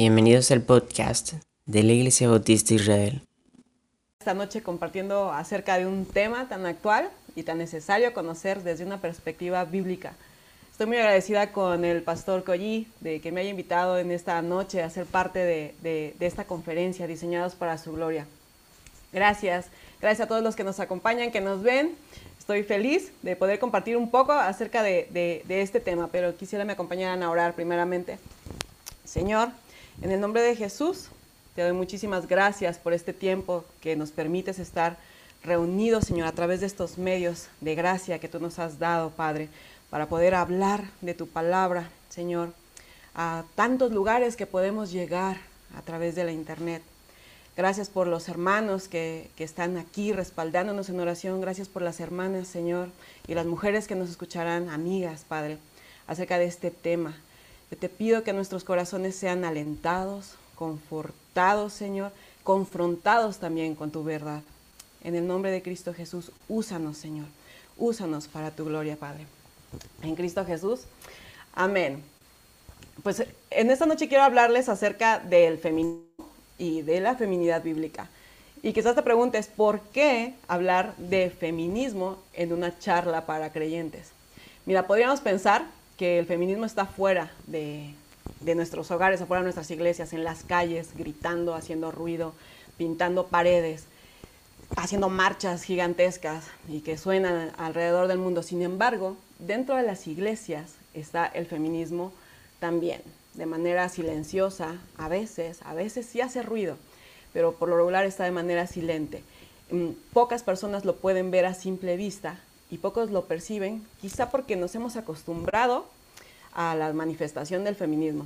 Bienvenidos al podcast de la Iglesia Bautista Israel. Esta noche compartiendo acerca de un tema tan actual y tan necesario conocer desde una perspectiva bíblica. Estoy muy agradecida con el pastor Collí de que me haya invitado en esta noche a ser parte de, de, de esta conferencia Diseñados para su Gloria. Gracias, gracias a todos los que nos acompañan, que nos ven. Estoy feliz de poder compartir un poco acerca de, de, este tema, pero quisiera me acompañaran a orar primeramente. Señor, en el nombre de Jesús, te doy muchísimas gracias por este tiempo que nos permites estar reunidos, Señor, a través de estos medios de gracia que tú nos has dado, Padre, para poder hablar de tu palabra, Señor, a tantos lugares que podemos llegar a través de la internet. Gracias por los hermanos que, que, están aquí respaldándonos en oración. Gracias por las hermanas, Señor, y las mujeres que nos escucharán, amigas, Padre, acerca de este tema. Te pido que nuestros corazones sean alentados, confortados, Señor, confrontados también con tu verdad. En el nombre de Cristo Jesús, úsanos, Señor. Úsanos para tu gloria, Padre. En Cristo Jesús. Amén. Pues en esta noche quiero hablarles acerca del feminismo y de la feminidad bíblica. Y quizás te preguntes, ¿por qué hablar de feminismo en una charla para creyentes? Mira, podríamos pensar que el feminismo está fuera de, de nuestros hogares, afuera de nuestras iglesias, en las calles, gritando, haciendo ruido, pintando paredes, haciendo marchas gigantescas y que suenan alrededor del mundo. Sin embargo, dentro de las iglesias está el feminismo también, de manera silenciosa, a veces, a veces sí hace ruido, pero por lo regular está de manera silente. Pocas personas lo pueden ver a simple vista y pocos lo perciben, quizá porque nos hemos acostumbrado a la manifestación del feminismo.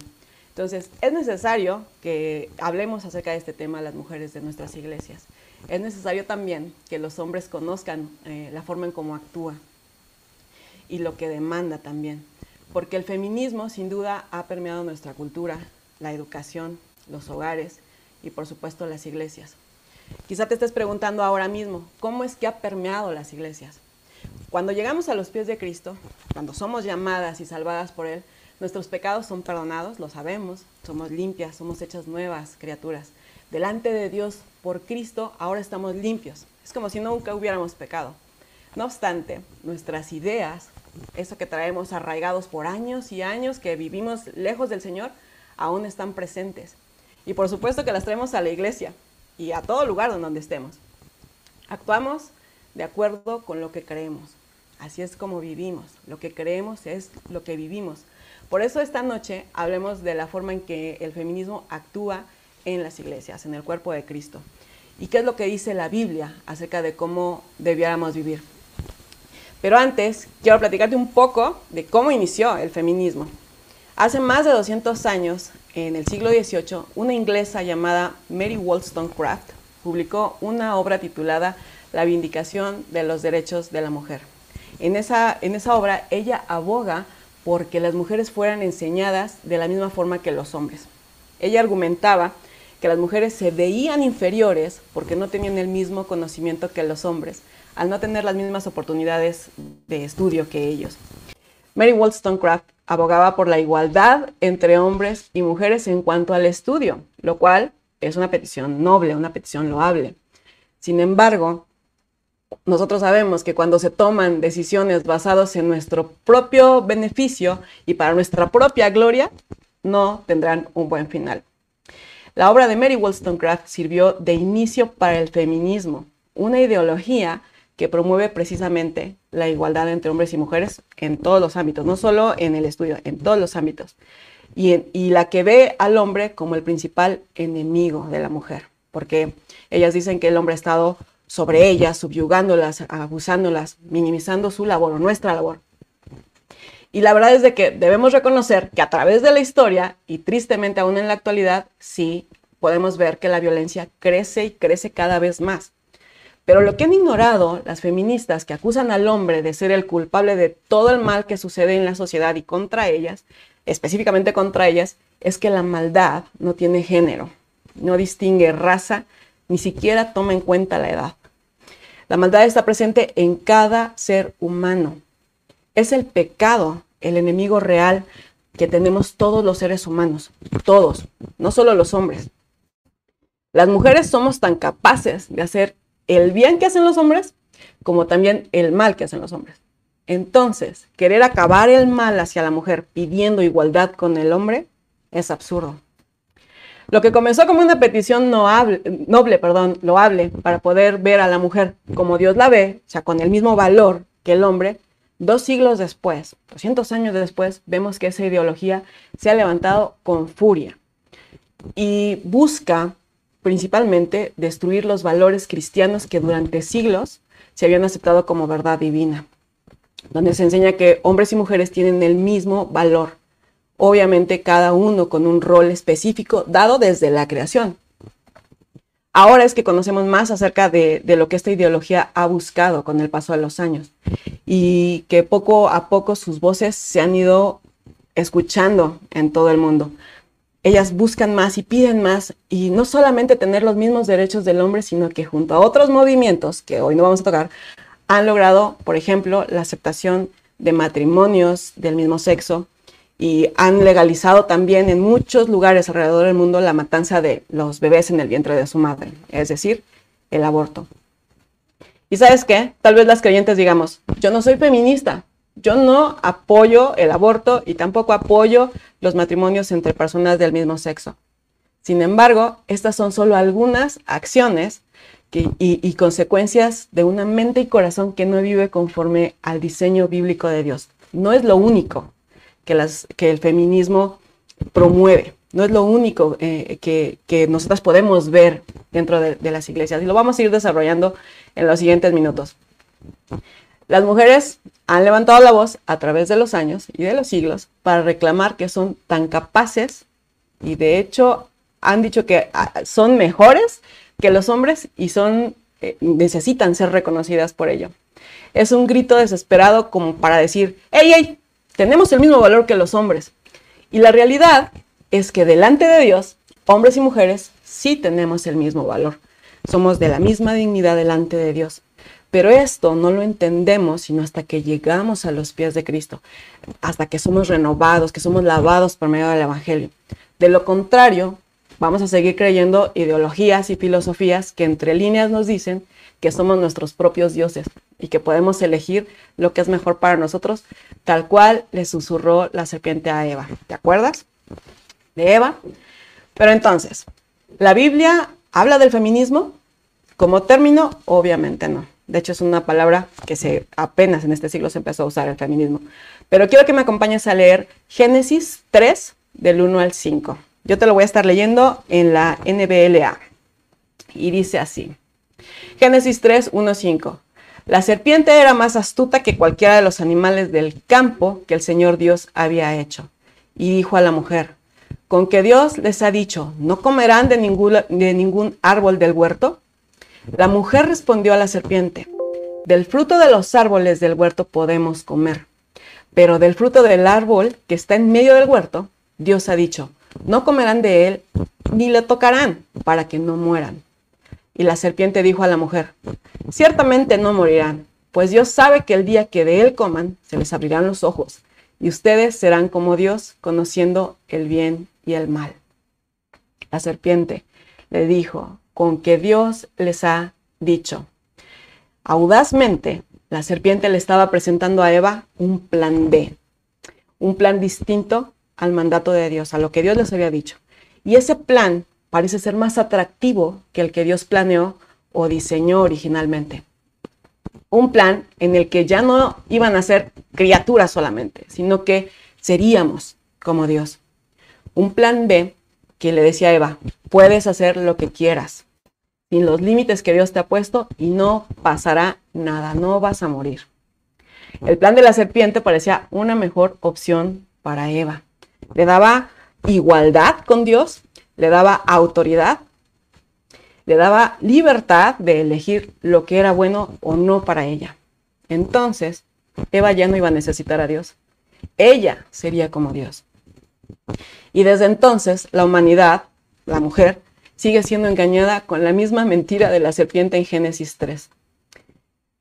Entonces, es necesario que hablemos acerca de este tema a las mujeres de nuestras iglesias. Es necesario también que los hombres conozcan eh, la forma en cómo actúa y lo que demanda también. Porque el feminismo sin duda ha permeado nuestra cultura, la educación, los hogares y por supuesto las iglesias. Quizá te estés preguntando ahora mismo, ¿cómo es que ha permeado las iglesias? Cuando llegamos a los pies de Cristo, cuando somos llamadas y salvadas por Él, nuestros pecados son perdonados, lo sabemos, somos limpias, somos hechas nuevas criaturas. Delante de Dios, por Cristo, ahora estamos limpios. Es como si nunca hubiéramos pecado. No obstante, nuestras ideas, eso que traemos arraigados por años y años, que vivimos lejos del Señor, aún están presentes. Y por supuesto que las traemos a la iglesia y a todo lugar donde estemos. Actuamos de acuerdo con lo que creemos. Así es como vivimos. Lo que creemos es lo que vivimos. Por eso esta noche hablemos de la forma en que el feminismo actúa en las iglesias, en el cuerpo de Cristo. ¿Y qué es lo que dice la Biblia acerca de cómo debiéramos vivir? Pero antes, quiero platicarte un poco de cómo inició el feminismo. Hace más de 200 años, en el siglo XVIII, una inglesa llamada Mary Wollstonecraft publicó una obra titulada La Vindicación de los Derechos de la Mujer. En esa, en esa obra ella aboga porque las mujeres fueran enseñadas de la misma forma que los hombres. Ella argumentaba que las mujeres se veían inferiores porque no tenían el mismo conocimiento que los hombres, al no tener las mismas oportunidades de estudio que ellos. Mary Wollstonecraft abogaba por la igualdad entre hombres y mujeres en cuanto al estudio, lo cual es una petición noble, una petición loable. Sin embargo, nosotros sabemos que cuando se toman decisiones basadas en nuestro propio beneficio y para nuestra propia gloria, no tendrán un buen final. La obra de Mary Wollstonecraft sirvió de inicio para el feminismo, una ideología que promueve precisamente la igualdad entre hombres y mujeres en todos los ámbitos, no solo en el estudio, en todos los ámbitos. Y, y la que ve al hombre como el principal enemigo de la mujer, porque ellas dicen que el hombre ha estado sobre ellas, subyugándolas, abusándolas, minimizando su labor o nuestra labor. Y la verdad es de que debemos reconocer que a través de la historia, y tristemente aún en la actualidad, sí podemos ver que la violencia crece y crece cada vez más. Pero lo que han ignorado las feministas que acusan al hombre de ser el culpable de todo el mal que sucede en la sociedad y contra ellas, específicamente contra ellas, es que la maldad no tiene género, no distingue raza, ni siquiera toma en cuenta la edad. La maldad está presente en cada ser humano. Es el pecado el enemigo real que tenemos todos los seres humanos, todos, no solo los hombres. Las mujeres somos tan capaces de hacer el bien que hacen los hombres como también el mal que hacen los hombres. Entonces, querer acabar el mal hacia la mujer pidiendo igualdad con el hombre es absurdo. Lo que comenzó como una petición noble, perdón, loable para poder ver a la mujer como Dios la ve, o sea, con el mismo valor que el hombre, dos siglos después, 200 años después, vemos que esa ideología se ha levantado con furia y busca principalmente destruir los valores cristianos que durante siglos se habían aceptado como verdad divina, donde se enseña que hombres y mujeres tienen el mismo valor, obviamente cada uno con un rol específico dado desde la creación. Ahora es que conocemos más acerca de, lo que esta ideología ha buscado con el paso de los años y que poco a poco sus voces se han ido escuchando en todo el mundo. Ellas buscan más y piden más y no solamente tener los mismos derechos del hombre, sino que junto a otros movimientos que hoy no vamos a tocar, han logrado, por ejemplo, la aceptación de matrimonios del mismo sexo, y han legalizado también en muchos lugares alrededor del mundo la matanza de los bebés en el vientre de su madre, es decir, el aborto. Y sabes qué, tal vez las creyentes digamos, yo no soy feminista, yo no apoyo el aborto y tampoco apoyo los matrimonios entre personas del mismo sexo. Sin embargo, estas son solo algunas acciones y, y consecuencias de una mente y corazón que no vive conforme al diseño bíblico de Dios. No es lo único, que, el feminismo promueve. No es lo único eh, que, que, nosotras podemos ver dentro de, las iglesias y lo vamos a ir desarrollando en los siguientes minutos. Las mujeres han levantado la voz a través de los años y de los siglos para reclamar que son tan capaces y de hecho han dicho que ah, son mejores que los hombres y son eh, necesitan ser reconocidas por ello. Es un grito desesperado como para decir, hey, hey, tenemos el mismo valor que los hombres. Y la realidad es que delante de Dios, hombres y mujeres sí tenemos el mismo valor. Somos de la misma dignidad delante de Dios. Pero esto no lo entendemos sino hasta que llegamos a los pies de Cristo, hasta que somos renovados, que somos lavados por medio del Evangelio. De lo contrario, vamos a seguir creyendo ideologías y filosofías que entre líneas nos dicen que somos nuestros propios dioses y que podemos elegir lo que es mejor para nosotros, tal cual le susurró la serpiente a Eva. ¿Te acuerdas? De Eva. Pero entonces, ¿la Biblia habla del feminismo como término? Obviamente no. De hecho, es una palabra que se apenas en este siglo se empezó a usar el feminismo. Pero quiero que me acompañes a leer Génesis 3 del 1 al 5. Yo te lo voy a estar leyendo en la NBLA. Y dice así. Génesis 3, 1, 5. La serpiente era más astuta que cualquiera de los animales del campo que el Señor Dios había hecho. Y dijo a la mujer, con que Dios les ha dicho, no comerán de ningún, de ningún árbol del huerto. La mujer respondió a la serpiente, del fruto de los árboles del huerto podemos comer, pero del fruto del árbol que está en medio del huerto, Dios ha dicho, no comerán de él ni le tocarán para que no mueran. Y la serpiente dijo a la mujer, ciertamente no morirán, pues Dios sabe que el día que de él coman, se les abrirán los ojos, y ustedes serán como Dios, conociendo el bien y el mal. La serpiente le dijo, con que Dios les ha dicho. Audazmente, la serpiente le estaba presentando a Eva un plan B, un plan distinto al mandato de Dios, a lo que Dios les había dicho. Y ese plan parece ser más atractivo que el que Dios planeó o diseñó originalmente. Un plan en el que ya no iban a ser criaturas solamente, sino que seríamos como Dios. Un plan B que le decía a Eva, puedes hacer lo que quieras, sin los límites que Dios te ha puesto y no pasará nada, no vas a morir. El plan de la serpiente parecía una mejor opción para Eva. Le daba igualdad con Dios le daba autoridad, le daba libertad de elegir lo que era bueno o no para ella. Entonces, Eva ya no iba a necesitar a Dios. Ella sería como Dios. Y desde entonces, la humanidad, la mujer, sigue siendo engañada con la misma mentira de la serpiente en Génesis 3.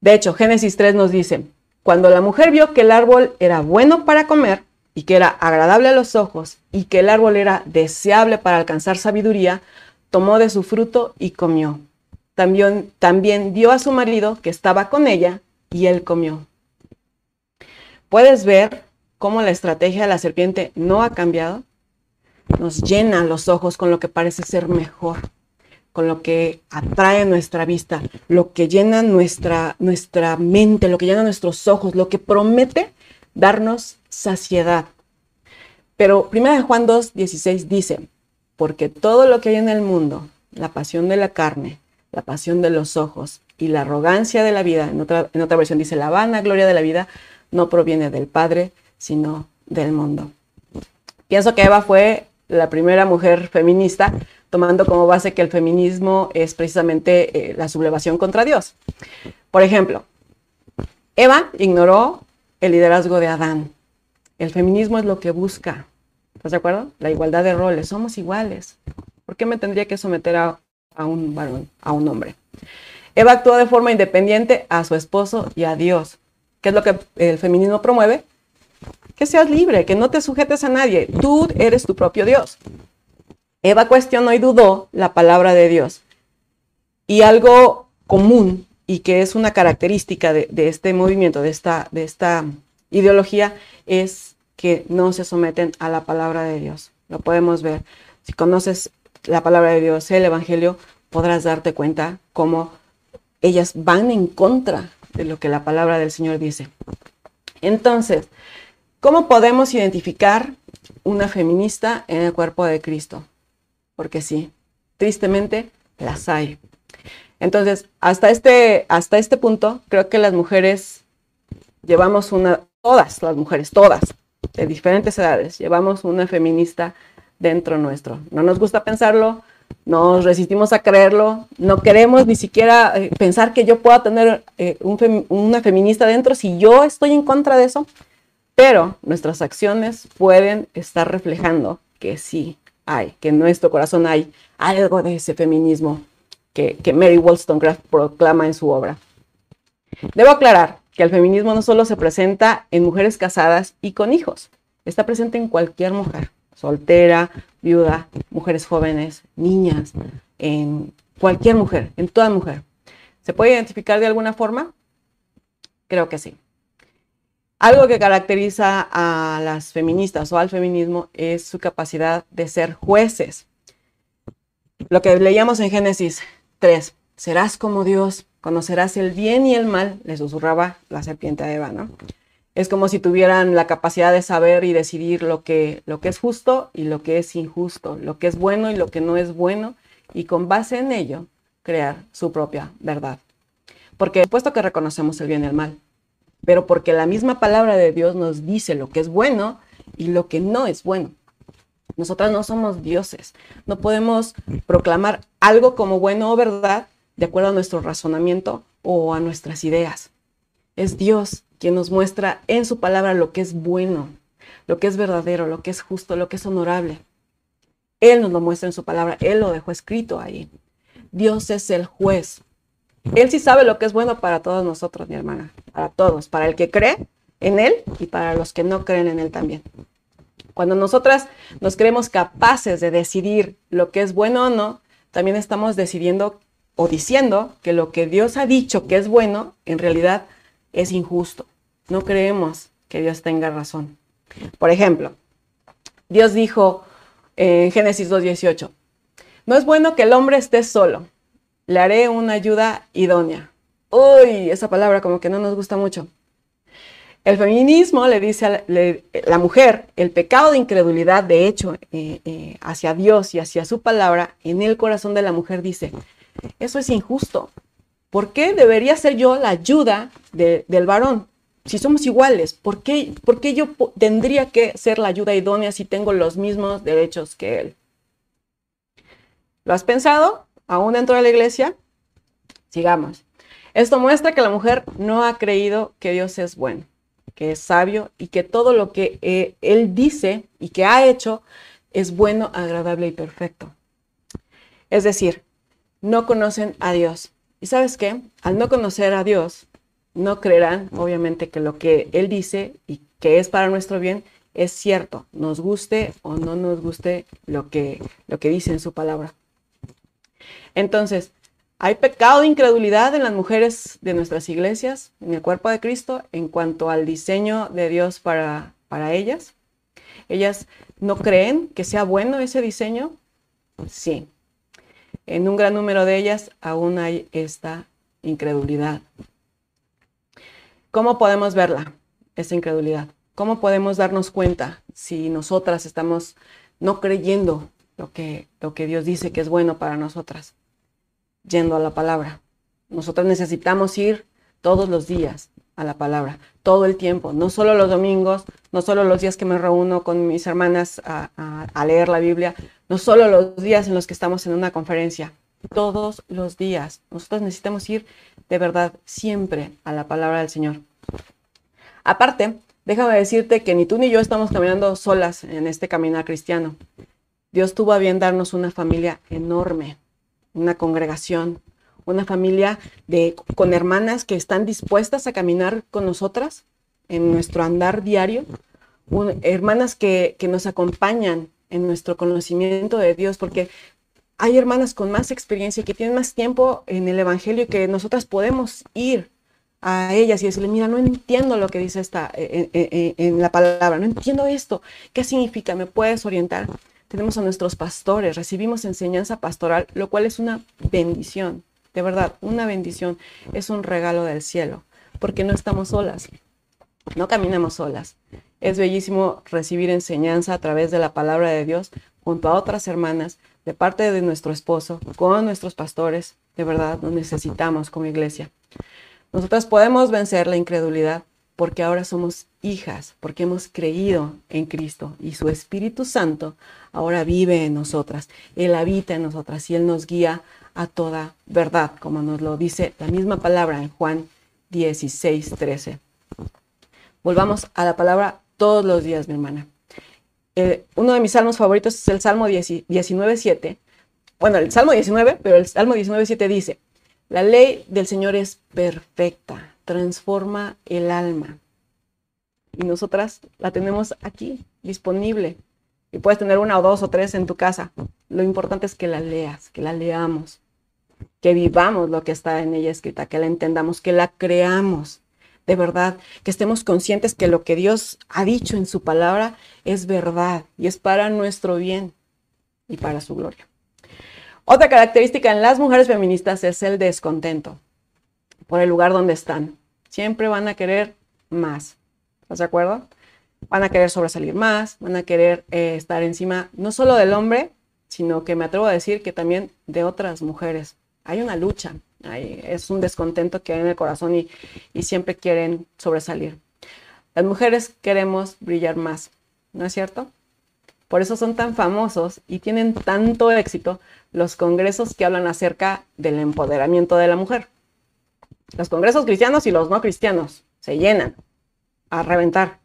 De hecho, Génesis 3 nos dice, cuando la mujer vio que el árbol era bueno para comer y que era agradable a los ojos y que el árbol era deseable para alcanzar sabiduría, tomó de su fruto y comió. También, también dio a su marido que estaba con ella y él comió. ¿Puedes ver cómo la estrategia de la serpiente no ha cambiado? Nos llena los ojos con lo que parece ser mejor, con lo que atrae nuestra vista, lo que llena nuestra, nuestra mente, lo que llena nuestros ojos, lo que promete darnos saciedad. Pero 1 Juan 2, 16 dice, porque todo lo que hay en el mundo, la pasión de la carne, la pasión de los ojos y la arrogancia de la vida, en otra, en otra versión dice, la vana gloria de la vida, no proviene del Padre, sino del mundo. Pienso que Eva fue la primera mujer feminista, tomando como base que el feminismo es precisamente eh, la sublevación contra Dios. Por ejemplo, Eva ignoró el liderazgo de Adán. El feminismo es lo que busca. ¿Estás de acuerdo? La igualdad de roles. Somos iguales. ¿Por qué me tendría que someter a, a un varón, a un hombre? Eva actuó de forma independiente a su esposo y a Dios. ¿Qué es lo que el feminismo promueve? Que seas libre, que no te sujetes a nadie. Tú eres tu propio Dios. Eva cuestionó y dudó la palabra de Dios. Y algo común y que es una característica de, este movimiento, de esta, de esta ideología, es que no se someten a la palabra de Dios. Lo podemos ver. Si conoces la palabra de Dios, el Evangelio, podrás darte cuenta cómo ellas van en contra de lo que la palabra del Señor dice. Entonces, ¿cómo podemos identificar una feminista en el cuerpo de Cristo? Porque sí, tristemente las hay. Entonces, hasta este, hasta este punto, creo que las mujeres llevamos una, todas las mujeres, todas, de diferentes edades, llevamos una feminista dentro nuestro. No nos gusta pensarlo, nos resistimos a creerlo, no queremos ni siquiera eh, pensar que yo pueda tener eh, una feminista dentro si yo estoy en contra de eso, pero nuestras acciones pueden estar reflejando que sí hay, que en nuestro corazón hay algo de ese feminismo que, Mary Wollstonecraft proclama en su obra. Debo aclarar que el feminismo no solo se presenta en mujeres casadas y con hijos, está presente en cualquier mujer, soltera, viuda, mujeres jóvenes, niñas, en cualquier mujer, en toda mujer. ¿Se puede identificar de alguna forma? Creo que sí. Algo que caracteriza a las feministas o al feminismo es su capacidad de ser jueces. Lo que leíamos en Génesis 3. Serás como Dios, conocerás el bien y el mal, le susurraba la serpiente a Eva, ¿no? Es como si tuvieran la capacidad de saber y decidir lo que, lo que es justo y lo que es injusto, lo que es bueno y lo que no es bueno, y con base en ello crear su propia verdad. Porque puesto que reconocemos el bien y el mal, pero porque la misma palabra de Dios nos dice lo que es bueno y lo que no es bueno. Nosotras no somos dioses. No podemos proclamar algo como bueno o verdad de acuerdo a nuestro razonamiento o a nuestras ideas. Es Dios quien nos muestra en su palabra lo que es bueno, lo que es verdadero, lo que es justo, lo que es honorable. Él nos lo muestra en su palabra, Él lo dejó escrito ahí. Dios es el juez. Él sí sabe lo que es bueno para todos nosotros, mi hermana, para todos, para el que cree en Él y para los que no creen en Él también. Cuando nosotras nos creemos capaces de decidir lo que es bueno o no, también estamos decidiendo o diciendo que lo que Dios ha dicho que es bueno, en realidad es injusto. No creemos que Dios tenga razón. Por ejemplo, Dios dijo en Génesis 2.18, no es bueno que el hombre esté solo, le haré una ayuda idónea. Uy, esa palabra como que no nos gusta mucho. El feminismo le dice a la, mujer el pecado de incredulidad, de hecho, eh, eh, hacia Dios y hacia su palabra, en el corazón de la mujer dice, eso es injusto. ¿Por qué debería ser yo la ayuda del varón? Si somos iguales, ¿por qué, ¿por qué yo tendría que ser la ayuda idónea si tengo los mismos derechos que él? ¿Lo has pensado? ¿Aún dentro de la iglesia? Sigamos. Esto muestra que la mujer no ha creído que Dios es bueno que es sabio y que todo lo que eh, Él dice y que ha hecho es bueno, agradable y perfecto. Es decir, no conocen a Dios. ¿Y sabes qué? Al no conocer a Dios, no creerán, obviamente, que lo que Él dice y que es para nuestro bien es cierto, nos guste o no nos guste lo que, lo que dice en su palabra. Entonces, hay pecado de incredulidad en las mujeres de nuestras iglesias, en el cuerpo de Cristo, en cuanto al diseño de Dios para, para ellas. Ellas no creen que sea bueno ese diseño. Sí. En un gran número de ellas aún hay esta incredulidad. ¿Cómo podemos verla, esta incredulidad? ¿Cómo podemos darnos cuenta si nosotras estamos no creyendo lo que, lo que Dios dice que es bueno para nosotras? Yendo a la palabra. Nosotras necesitamos ir todos los días a la palabra, todo el tiempo, no solo los domingos, no solo los días que me reúno con mis hermanas a, leer la Biblia, no solo los días en los que estamos en una conferencia, todos los días. Nosotros necesitamos ir de verdad siempre a la palabra del Señor. Aparte, déjame decirte que ni tú ni yo estamos caminando solas en este caminar cristiano. Dios tuvo a bien darnos una familia enorme, una congregación, una familia de, con hermanas que están dispuestas a caminar con nosotras en nuestro andar diario, hermanas que, que nos acompañan en nuestro conocimiento de Dios, porque hay hermanas con más experiencia que tienen más tiempo en el Evangelio que nosotras podemos ir a ellas y decirle, mira, no entiendo lo que dice esta eh, eh, eh, en, la palabra, no entiendo esto, ¿qué significa? ¿Me puedes orientar? Tenemos a nuestros pastores, recibimos enseñanza pastoral, lo cual es una bendición, de verdad, una bendición, es un regalo del cielo, porque no estamos solas, no caminamos solas. Es bellísimo recibir enseñanza a través de la palabra de Dios junto a otras hermanas, de parte de nuestro esposo, con nuestros pastores, de verdad, lo necesitamos como iglesia. Nosotras podemos vencer la incredulidad porque ahora somos hijas, porque hemos creído en Cristo y su Espíritu Santo ahora vive en nosotras. Él habita en nosotras y Él nos guía a toda verdad, como nos lo dice la misma palabra en Juan 16, 13. Volvamos a la palabra todos los días, mi hermana. Eh, uno de mis salmos favoritos es el Salmo 19.7. Bueno, el Salmo 19, pero el Salmo 19.7 dice, la ley del Señor es perfecta, transforma el alma. Y nosotras la tenemos aquí, disponible. Y puedes tener una o dos o tres en tu casa. Lo importante es que la leas, que la leamos, que vivamos lo que está en ella escrita, que la entendamos, que la creamos de verdad, que estemos conscientes que lo que Dios ha dicho en su palabra es verdad y es para nuestro bien y para su gloria. Otra característica en las mujeres feministas es el descontento por el lugar donde están. Siempre van a querer más. ¿Estás de acuerdo? Van a querer sobresalir más, van a querer eh, estar encima no solo del hombre, sino que me atrevo a decir que también de otras mujeres. Hay una lucha, es un descontento que hay en el corazón y, y siempre quieren sobresalir. Las mujeres queremos brillar más, ¿no es cierto? Por eso son tan famosos y tienen tanto éxito los congresos que hablan acerca del empoderamiento de la mujer. Los congresos cristianos y los no cristianos se llenan a reventar.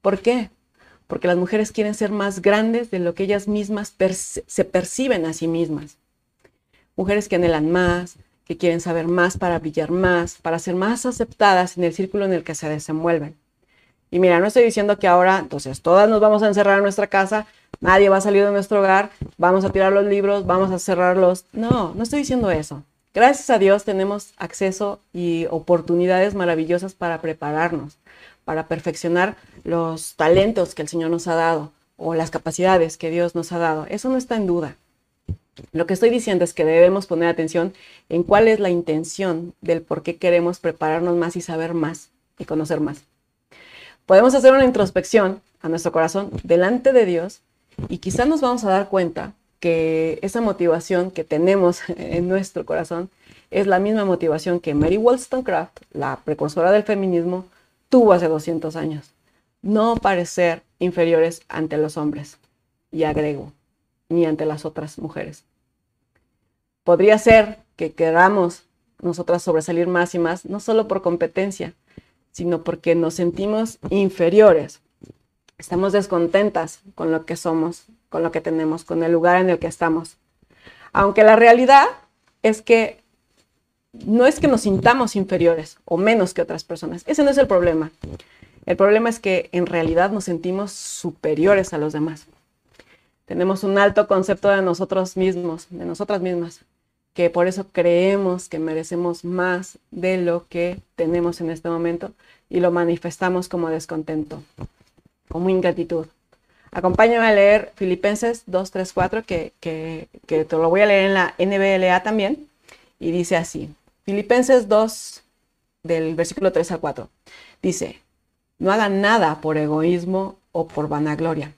¿Por qué? Porque las mujeres quieren ser más grandes de lo que ellas mismas se perciben a sí mismas. Mujeres que anhelan más, que quieren saber más para brillar más, para ser más aceptadas en el círculo en el que se desenvuelven. Y mira, no estoy diciendo que ahora, entonces, todas nos vamos a encerrar en nuestra casa, nadie va a salir de nuestro hogar, vamos a tirar los libros, vamos a cerrarlos. No, no estoy diciendo eso. Gracias a Dios tenemos acceso y oportunidades maravillosas para prepararnos, para perfeccionar los talentos que el Señor nos ha dado o las capacidades que Dios nos ha dado. Eso no está en duda. Lo que estoy diciendo es que debemos poner atención en cuál es la intención del por qué queremos prepararnos más y saber más y conocer más. Podemos hacer una introspección a nuestro corazón delante de Dios y quizás nos vamos a dar cuenta que esa motivación que tenemos en nuestro corazón es la misma motivación que Mary Wollstonecraft, la precursora del feminismo, tuvo hace 200 años. No parecer inferiores ante los hombres. Y agrego, ni ante las otras mujeres. Podría ser que queramos nosotras sobresalir más y más, no solo por competencia, sino porque nos sentimos inferiores. Estamos descontentas con lo que somos, con lo que tenemos, con el lugar en el que estamos. Aunque la realidad es que no es que nos sintamos inferiores o menos que otras personas. Ese no es el problema. El problema es que en realidad nos sentimos superiores a los demás. Tenemos un alto concepto de nosotros mismos, de nosotras mismas, que por eso creemos que merecemos más de lo que tenemos en este momento y lo manifestamos como descontento, como ingratitud. Acompáñame a leer Filipenses 2, 3, 4, que, que, que te lo voy a leer en la NBLA también, y dice así, Filipenses 2, del versículo 3 al 4, dice, no hagan nada por egoísmo o por vanagloria,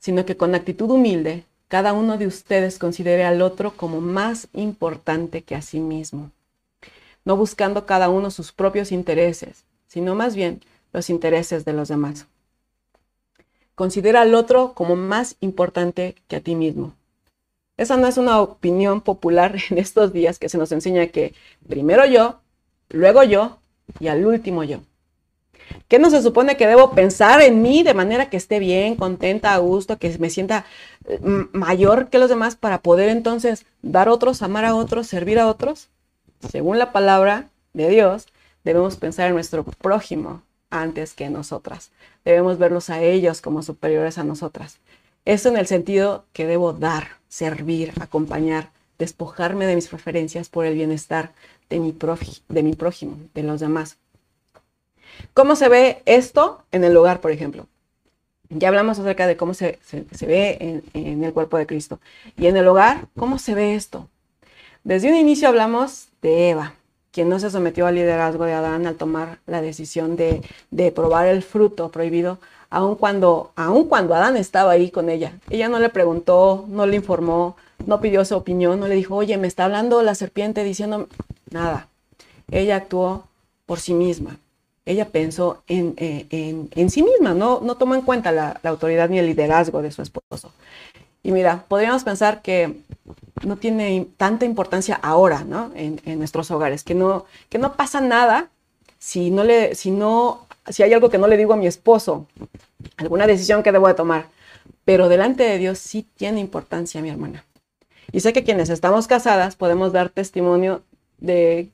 sino que con actitud humilde cada uno de ustedes considere al otro como más importante que a sí mismo, no buscando cada uno sus propios intereses, sino más bien los intereses de los demás. Considera al otro como más importante que a ti mismo. Esa no es una opinión popular en estos días que se nos enseña que primero yo, luego yo y al último yo. ¿Qué no se supone que debo pensar en mí de manera que esté bien, contenta, a gusto, que me sienta eh, mayor que los demás para poder entonces dar a otros, amar a otros, servir a otros? Según la palabra de Dios, debemos pensar en nuestro prójimo antes que en nosotras. Debemos verlos a ellos como superiores a nosotras. Eso en el sentido que debo dar, servir, acompañar, despojarme de mis preferencias por el bienestar de mi, de mi prójimo, de los demás. ¿Cómo se ve esto en el hogar, por ejemplo? Ya hablamos acerca de cómo se, ve en, en, el cuerpo de Cristo. Y en el hogar, ¿cómo se ve esto? Desde un inicio hablamos de Eva, quien no se sometió al liderazgo de Adán al tomar la decisión de, de probar el fruto prohibido, aun cuando, aun cuando Adán estaba ahí con ella. Ella no le preguntó, no le informó, no pidió su opinión, no le dijo, oye, me está hablando la serpiente diciendo nada. Ella actuó por sí misma ella pensó en, eh, en, en, sí misma, no, no tomó en cuenta la, la, autoridad ni el liderazgo de su esposo. Y mira, podríamos pensar que no tiene tanta importancia ahora, ¿no? En, en, nuestros hogares, que no, que no pasa nada si, no le, si, no, si hay algo que no le digo a mi esposo, alguna decisión que debo de tomar. Pero delante de Dios sí tiene importancia, mi hermana. Y sé que quienes estamos casadas podemos dar testimonio de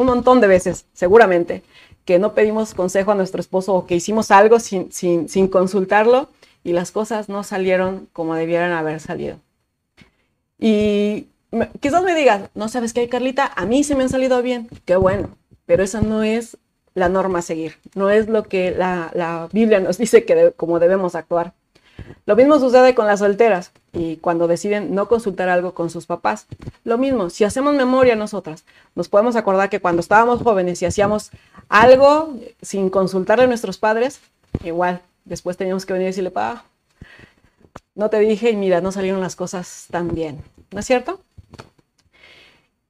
un montón de veces, seguramente, que no pedimos consejo a nuestro esposo o que hicimos algo sin, sin, sin consultarlo y las cosas no salieron como debieran haber salido. Y quizás me digas, no sabes qué, Carlita, a mí se me han salido bien, qué bueno, pero esa no es la norma a seguir, no es lo que la, la Biblia nos dice que como debemos actuar. Lo mismo sucede con las solteras y cuando deciden no consultar algo con sus papás. Lo mismo, si hacemos memoria nosotras, nos podemos acordar que cuando estábamos jóvenes y hacíamos algo sin consultarle a nuestros padres, igual, después teníamos que venir y decirle, pa, no te dije y mira, no salieron las cosas tan bien, ¿no es cierto?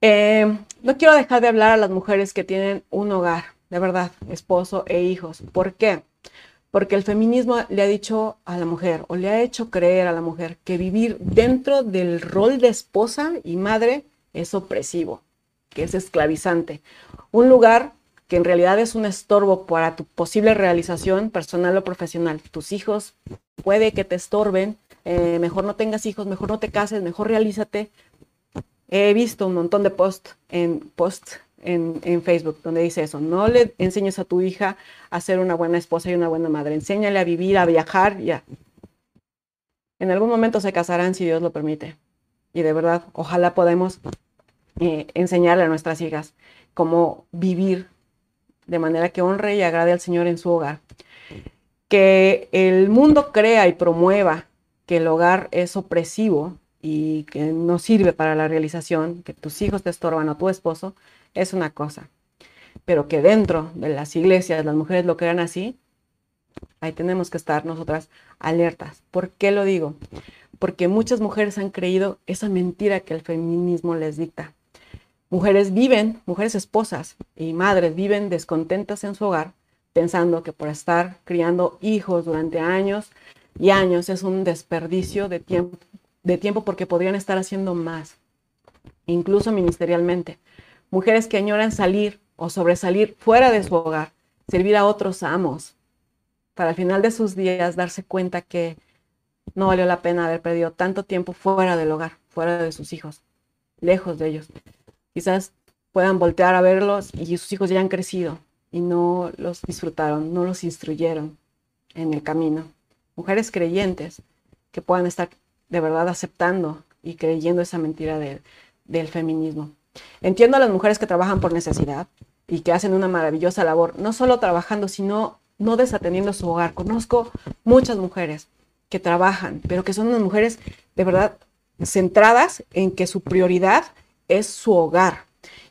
Eh, no quiero dejar de hablar a las mujeres que tienen un hogar, de verdad, esposo e hijos. ¿Por qué? Porque el feminismo le ha dicho a la mujer o le ha hecho creer a la mujer que vivir dentro del rol de esposa y madre es opresivo, que es esclavizante. Un lugar que en realidad es un estorbo para tu posible realización personal o profesional. Tus hijos puede que te estorben, eh, mejor no tengas hijos, mejor no te cases, mejor realízate. He visto un montón de posts en posts en, Facebook, donde dice eso, no le enseñes a tu hija a ser una buena esposa y una buena madre, enséñale a vivir, a viajar, ya. En algún momento se casarán si Dios lo permite. Y de verdad, ojalá podamos eh, enseñarle a nuestras hijas cómo vivir de manera que honre y agrade al Señor en su hogar. Que el mundo crea y promueva que el hogar es opresivo y que no sirve para la realización, que tus hijos te estorban o tu esposo, es una cosa. Pero que dentro de las iglesias las mujeres lo crean así, ahí tenemos que estar nosotras alertas. ¿Por qué lo digo? Porque muchas mujeres han creído esa mentira que el feminismo les dicta. Mujeres viven, mujeres esposas y madres viven descontentas en su hogar, pensando que por estar criando hijos durante años y años es un desperdicio de tiempo, de tiempo porque podrían estar haciendo más, incluso ministerialmente mujeres que añoran salir o sobresalir fuera de su hogar, servir a otros amos, para al final de sus días darse cuenta que no valió la pena haber perdido tanto tiempo fuera del hogar, fuera de sus hijos, lejos de ellos. Quizás puedan voltear a verlos y sus hijos ya han crecido y no los disfrutaron, no los instruyeron en el camino. Mujeres creyentes que puedan estar de verdad aceptando y creyendo esa mentira del feminismo. Entiendo a las mujeres que trabajan por necesidad y que hacen una maravillosa labor, no solo trabajando, sino no desatendiendo su hogar. Conozco muchas mujeres que trabajan, pero que son unas mujeres de verdad centradas en que su prioridad es su hogar.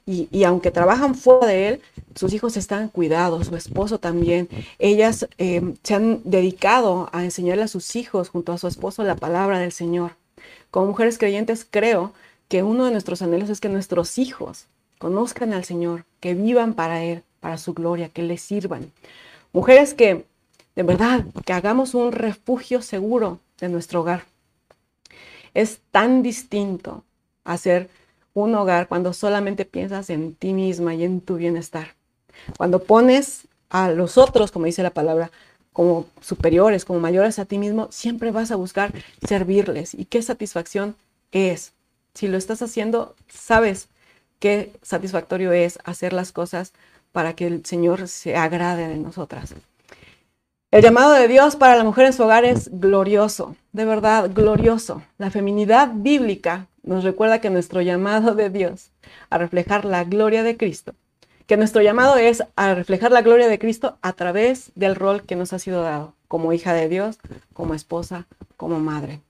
Y, aunque trabajan fuera de él, sus hijos están cuidados, su esposo también. Ellas eh, se han dedicado a enseñarle a sus hijos junto a su esposo la palabra del Señor. Como mujeres creyentes creo que uno de nuestros anhelos es que nuestros hijos conozcan al Señor, que vivan para Él, para su gloria, que le sirvan. Mujeres que, de verdad, que hagamos un refugio seguro de nuestro hogar. Es tan distinto hacer un hogar cuando solamente piensas en ti misma y en tu bienestar. Cuando pones a los otros, como dice la palabra, como superiores, como mayores a ti mismo, siempre vas a buscar servirles. ¿Y qué satisfacción es? Si lo estás haciendo, sabes qué satisfactorio es hacer las cosas para que el Señor se agrade de nosotras. El llamado de Dios para la mujer en su hogar es glorioso, de verdad, glorioso. La feminidad bíblica nos recuerda que nuestro llamado de Dios a reflejar la gloria de Cristo, que nuestro llamado es a reflejar la gloria de Cristo a través del rol que nos ha sido dado, como hija de Dios, como esposa, como madre.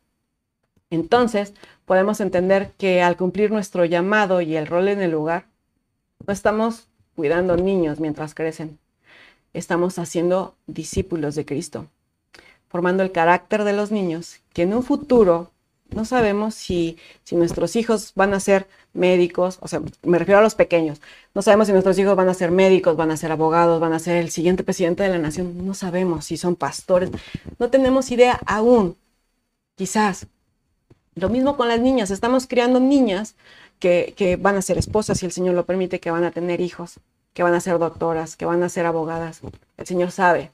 Entonces, podemos entender que al cumplir nuestro llamado y el rol en el lugar, no estamos cuidando niños mientras crecen, estamos haciendo discípulos de Cristo, formando el carácter de los niños que en un futuro no sabemos si, si nuestros hijos van a ser médicos, o sea, me refiero a los pequeños, no sabemos si nuestros hijos van a ser médicos, van a ser abogados, van a ser el siguiente presidente de la nación, no sabemos si son pastores, no tenemos idea aún, quizás. Lo mismo con las niñas, estamos criando niñas que, que van a ser esposas, si el Señor lo permite, que van a tener hijos, que van a ser doctoras, que van a ser abogadas. El Señor sabe,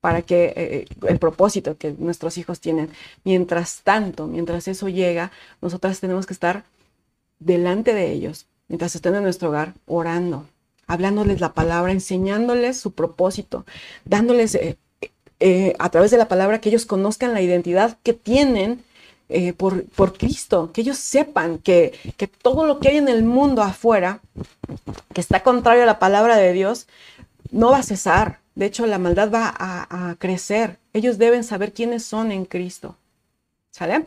para que eh, el propósito que nuestros hijos tienen. Mientras tanto, mientras eso llega, nosotras tenemos que estar delante de ellos, mientras estén en nuestro hogar, orando, hablándoles la palabra, enseñándoles su propósito, dándoles eh, eh, a través de la palabra que ellos conozcan la identidad que tienen por, por, Cristo, que ellos sepan que, que todo lo que hay en el mundo afuera, que está contrario a la palabra de Dios, no va a cesar, de hecho, la maldad va a, crecer. Ellos deben saber quiénes son en Cristo. ¿Sale?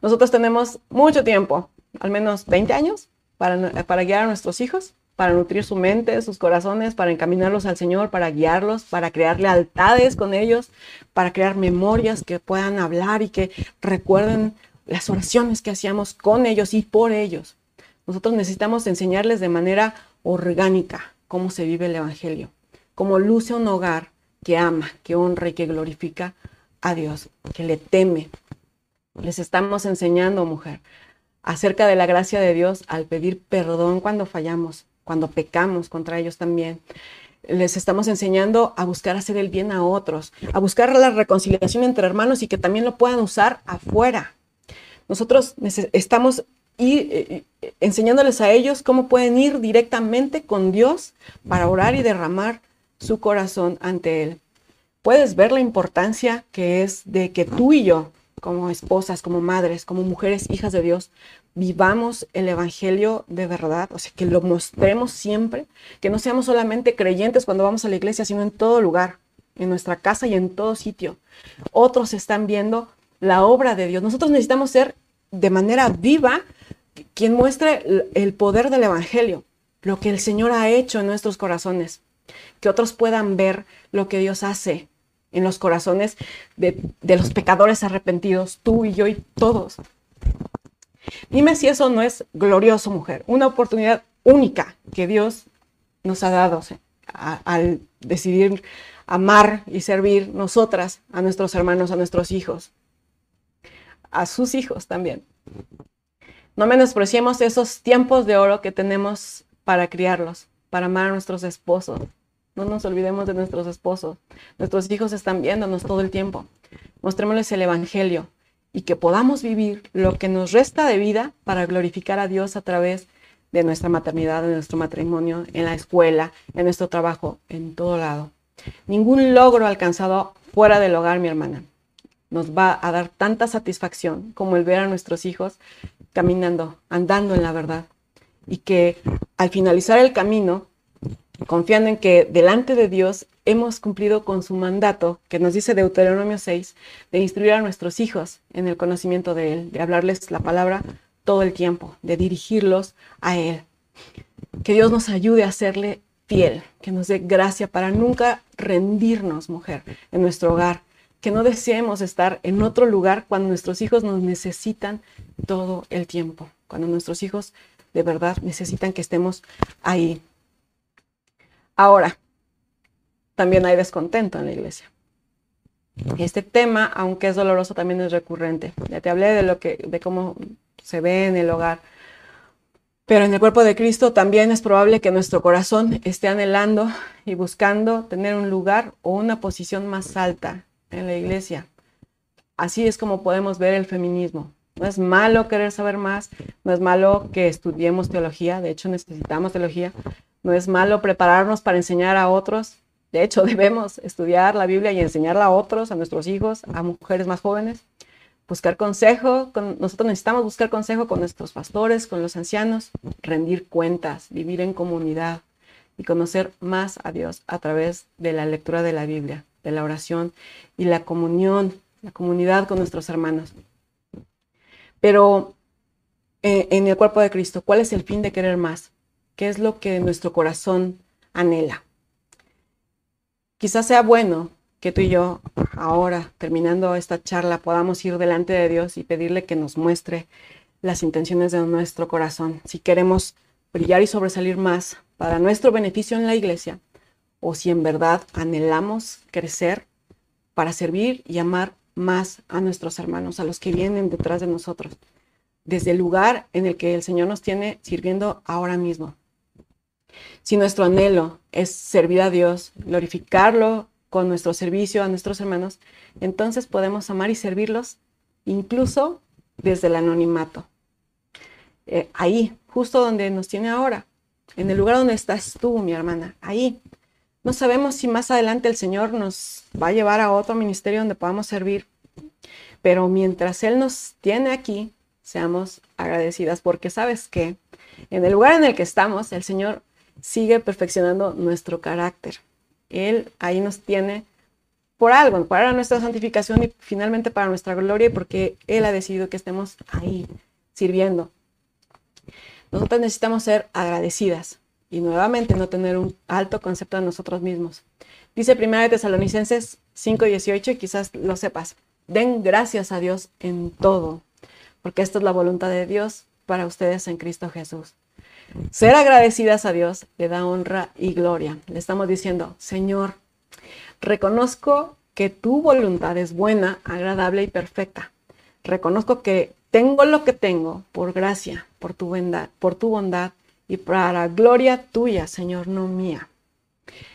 Nosotros tenemos mucho tiempo, al menos 20 años, para, para guiar a nuestros hijos, para nutrir su mente, sus corazones, para encaminarlos al Señor, para guiarlos, para crear lealtades con ellos, para crear memorias que puedan hablar y que recuerden las oraciones que hacíamos con ellos y por ellos. Nosotros necesitamos enseñarles de manera orgánica cómo se vive el Evangelio como luce un hogar que ama, que honra y que glorifica a Dios, que le teme. Les estamos enseñando, mujer, acerca de la gracia de Dios al pedir perdón cuando fallamos, cuando pecamos contra ellos también. Les estamos enseñando a buscar hacer el bien a otros, a buscar la reconciliación entre hermanos y que también lo puedan usar afuera. Nosotros estamos y, enseñándoles a ellos cómo pueden ir directamente con Dios para orar y derramar su corazón ante Él. Puedes ver la importancia que es de que tú y yo, como esposas, como madres, como mujeres, hijas de Dios, vivamos el Evangelio de verdad, o sea, que lo mostremos siempre, que no seamos solamente creyentes cuando vamos a la iglesia, sino en todo lugar, en nuestra casa y en todo sitio. Otros están viendo la obra de Dios. Nosotros necesitamos ser de manera viva quien muestre el poder del Evangelio, lo que el Señor ha hecho en nuestros corazones que otros puedan ver lo que Dios hace en los corazones de, los pecadores arrepentidos, tú y yo y todos. Dime si eso no es glorioso, mujer, una oportunidad única que Dios nos ha dado al decidir amar y servir nosotras a nuestros hermanos, a nuestros hijos, a sus hijos también. No menospreciemos esos tiempos de oro que tenemos para criarlos, para amar a nuestros esposos, no nos olvidemos de nuestros esposos. Nuestros hijos están viéndonos todo el tiempo. Mostrémosles el Evangelio y que podamos vivir lo que nos resta de vida para glorificar a Dios a través de nuestra maternidad, de nuestro matrimonio, en la escuela, en nuestro trabajo, en todo lado. Ningún logro alcanzado fuera del hogar, mi hermana, nos va a dar tanta satisfacción como el ver a nuestros hijos caminando, andando en la verdad. Y que al finalizar el camino, confiando en que delante de Dios hemos cumplido con su mandato, que nos dice Deuteronomio 6, de instruir a nuestros hijos en el conocimiento de Él, de hablarles la palabra todo el tiempo, de dirigirlos a Él. Que Dios nos ayude a serle fiel, que nos dé gracia para nunca rendirnos, mujer, en nuestro hogar, que no deseemos estar en otro lugar cuando nuestros hijos nos necesitan todo el tiempo, cuando nuestros hijos de verdad necesitan que estemos ahí. Ahora, también hay descontento en la iglesia. Este tema, aunque es doloroso, también es recurrente. Ya te hablé de lo que, de cómo se ve en el hogar. Pero en el cuerpo de Cristo también es probable que nuestro corazón esté anhelando y buscando tener un lugar o una posición más alta en la iglesia. Así es como podemos ver el feminismo. No es malo querer saber más, no es malo que estudiemos teología, de hecho necesitamos teología, no es malo prepararnos para enseñar a otros, de hecho debemos estudiar la Biblia y enseñarla a otros, a nuestros hijos, a mujeres más jóvenes buscar consejo, nosotros necesitamos buscar consejo con nuestros pastores, con los ancianos, rendir cuentas, vivir en comunidad y conocer más a Dios a través de la lectura de la Biblia, de la oración y la comunión, la comunidad con nuestros hermanos. Pero eh, en el cuerpo de Cristo, ¿cuál es el fin de querer más? ¿Qué es lo que nuestro corazón anhela? Quizás sea bueno que tú y yo ahora, terminando esta charla, podamos ir delante de Dios y pedirle que nos muestre las intenciones de nuestro corazón. Si queremos brillar y sobresalir más para nuestro beneficio en la iglesia, o si en verdad anhelamos crecer para servir y amar más a nuestros hermanos, a los que vienen detrás de nosotros, desde el lugar en el que el Señor nos tiene sirviendo ahora mismo. Si nuestro anhelo es servir a Dios, glorificarlo con nuestro servicio a nuestros hermanos, entonces podemos amar y servirlos incluso desde el anonimato. Eh, ahí, justo donde nos tiene ahora, en el lugar donde estás tú, mi hermana, ahí. No sabemos si más adelante el Señor nos va a llevar a otro ministerio donde podamos servir, pero mientras Él nos tiene aquí, seamos agradecidas, porque sabes que en el lugar en el que estamos, el Señor sigue perfeccionando nuestro carácter. Él ahí nos tiene por algo, para nuestra santificación y finalmente para nuestra gloria, porque Él ha decidido que estemos ahí sirviendo. Nosotros necesitamos ser agradecidas y nuevamente no tener un alto concepto de nosotros mismos. Dice 1 Tesalonicenses 5:18 y quizás lo sepas. Den gracias a Dios en todo, porque esta es la voluntad de Dios para ustedes en Cristo Jesús. Ser agradecidas a Dios le da honra y gloria. Le estamos diciendo, Señor, reconozco que tu voluntad es buena, agradable y perfecta. Reconozco que tengo lo que tengo por gracia, por tu bondad, por tu bondad y para gloria tuya, Señor, no mía.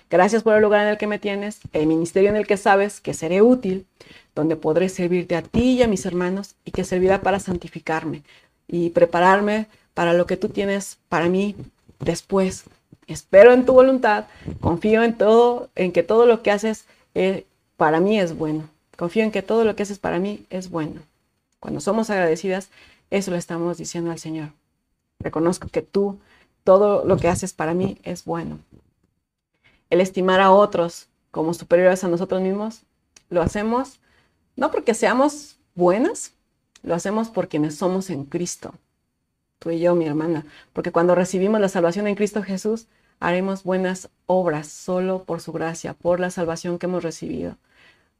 Gracias por el lugar en el que me tienes, el ministerio en el que sabes que seré útil, donde podré servirte a ti y a mis hermanos y que servirá para santificarme y prepararme para lo que tú tienes para mí después. Espero en tu voluntad, confío en todo, en que todo lo que haces eh, para mí es bueno. Confío en que todo lo que haces para mí es bueno. Cuando somos agradecidas, eso le estamos diciendo al Señor. Reconozco que tú, todo lo que haces para mí es bueno. El estimar a otros como superiores a nosotros mismos, lo hacemos no porque seamos buenas, lo hacemos por quienes somos en Cristo tú y yo, mi hermana, porque cuando recibimos la salvación en Cristo Jesús, haremos buenas obras solo por su gracia, por la salvación que hemos recibido.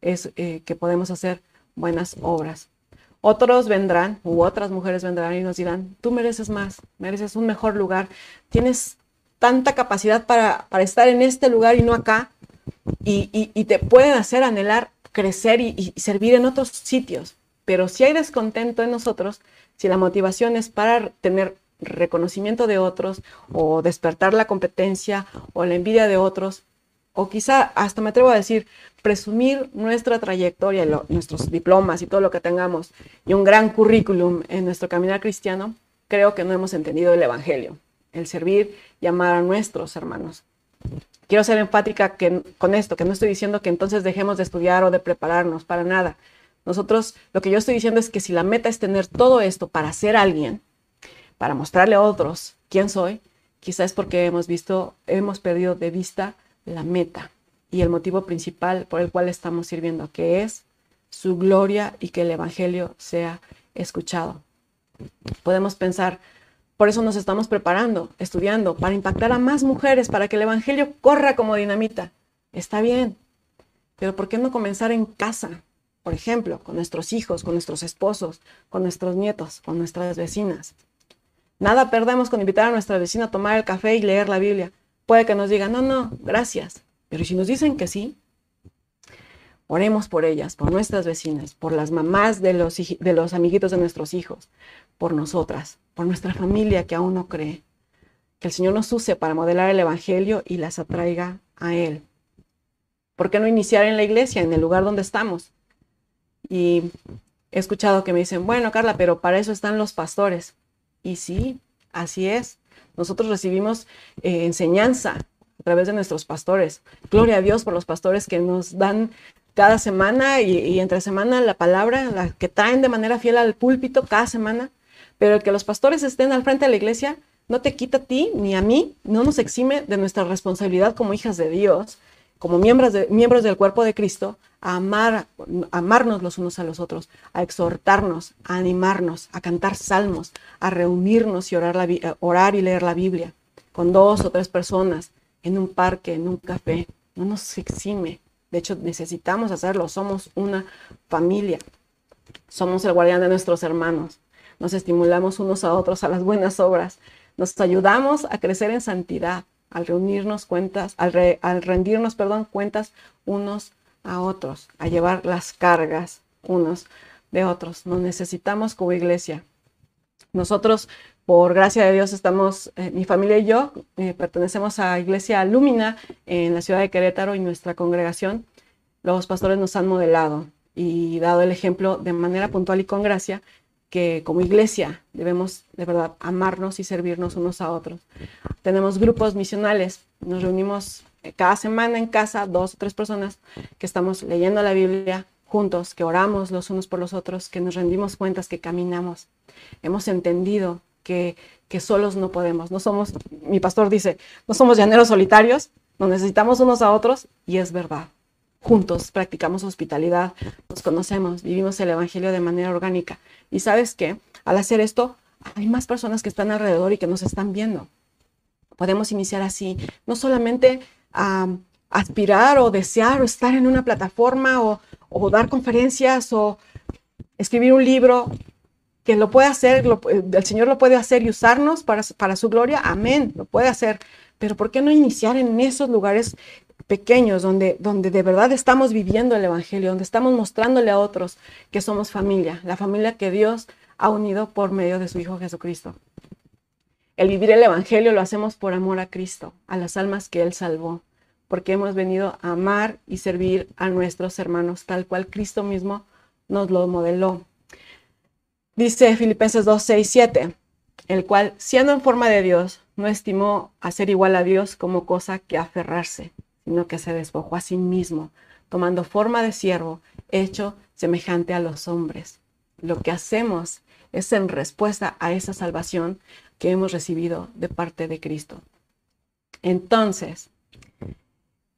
Es eh, que podemos hacer buenas obras. Otros vendrán, u otras mujeres vendrán y nos dirán, tú mereces más, mereces un mejor lugar, tienes tanta capacidad para, para estar en este lugar y no acá, y, y, te pueden hacer anhelar crecer y, y servir en otros sitios. Pero si hay descontento en nosotros, si la motivación es para tener reconocimiento de otros o despertar la competencia o la envidia de otros, o quizá hasta me atrevo a decir, presumir nuestra trayectoria, nuestros diplomas y todo lo que tengamos y un gran currículum en nuestro caminar cristiano, creo que no hemos entendido el Evangelio. el servir y amar a nuestros hermanos. Quiero ser enfática con esto, que no estoy diciendo que entonces dejemos de estudiar o de prepararnos, para nada. Nosotros, lo que yo estoy diciendo es que si la meta es tener todo esto para ser alguien, para mostrarle a otros quién soy, quizás es porque hemos visto, hemos perdido de vista la meta y el motivo principal por el cual estamos sirviendo, que es su gloria y que el Evangelio sea escuchado. Podemos pensar, por eso nos estamos preparando, estudiando, para impactar a más mujeres, para que el Evangelio corra como dinamita. Está bien, pero ¿por qué no comenzar en casa? Por ejemplo, con nuestros hijos, con nuestros esposos, con nuestros nietos, con nuestras vecinas. Nada perdemos con invitar a nuestra vecina a tomar el café y leer la Biblia. Puede que nos digan, no, no, gracias. Pero si nos dicen que sí, oremos por ellas, por nuestras vecinas, por las mamás de los, de los amiguitos de nuestros hijos, por nosotras, por nuestra familia que aún no cree. Que el Señor nos use para modelar el Evangelio y las atraiga a Él. ¿Por qué no iniciar en la iglesia, en el lugar donde estamos? Y he escuchado que me dicen, bueno, Carla, pero para eso están los pastores. Y sí, así es. Nosotros recibimos eh, enseñanza a través de nuestros pastores. Gloria a Dios por los pastores que nos dan cada semana y, entre semana la palabra, la que traen de manera fiel al púlpito cada semana. Pero el que los pastores estén al frente de la iglesia no te quita a ti ni a mí, no nos exime de nuestra responsabilidad como hijas de Dios, como miembros, de, miembros del cuerpo de Cristo, a amar, amarnos los unos a los otros, a exhortarnos, a animarnos, a cantar salmos, a reunirnos y orar, la, eh, orar y leer la Biblia con dos o tres personas en un parque, en un café. No nos exime. De hecho, necesitamos hacerlo. Somos una familia. Somos el guardián de nuestros hermanos. Nos estimulamos unos a otros a las buenas obras. Nos ayudamos a crecer en santidad al reunirnos cuentas, al, al rendirnos, perdón, cuentas unos a otros, a llevar las cargas unos de otros. Nos necesitamos como iglesia. Nosotros, por gracia de Dios, estamos, eh, mi familia y yo, eh, pertenecemos a Iglesia Lumina en la ciudad de Querétaro y nuestra congregación. Los pastores nos han modelado y dado el ejemplo de manera puntual y con gracia que como iglesia debemos de verdad amarnos y servirnos unos a otros. Tenemos grupos misionales, nos reunimos cada semana en casa, dos o tres personas que estamos leyendo la Biblia juntos, que oramos los unos por los otros, que nos rendimos cuentas, que caminamos. Hemos entendido que, que solos no podemos, no somos, mi pastor dice, no somos llaneros solitarios, nos necesitamos unos a otros y es verdad. Juntos practicamos hospitalidad, nos conocemos, vivimos el Evangelio de manera orgánica. Y sabes qué, al hacer esto, hay más personas que están alrededor y que nos están viendo. Podemos iniciar así, no solamente aspirar o desear o estar en una plataforma o, dar conferencias o escribir un libro, que lo puede hacer, el Señor lo puede hacer y usarnos para, para su gloria, amén, lo puede hacer. Pero ¿por qué no iniciar en esos lugares pequeños donde, donde de verdad estamos viviendo el Evangelio, donde estamos mostrándole a otros que somos familia, la familia que Dios ha unido por medio de su Hijo Jesucristo? El vivir el Evangelio lo hacemos por amor a Cristo, a las almas que Él salvó, porque hemos venido a amar y servir a nuestros hermanos tal cual Cristo mismo nos lo modeló. Dice Filipenses 2, 6, 7, el cual, siendo en forma de Dios, no estimó a ser igual a Dios como cosa que aferrarse, sino que se despojó a sí mismo, tomando forma de siervo, hecho semejante a los hombres. Lo que hacemos es en respuesta a esa salvación que hemos recibido de parte de Cristo. Entonces,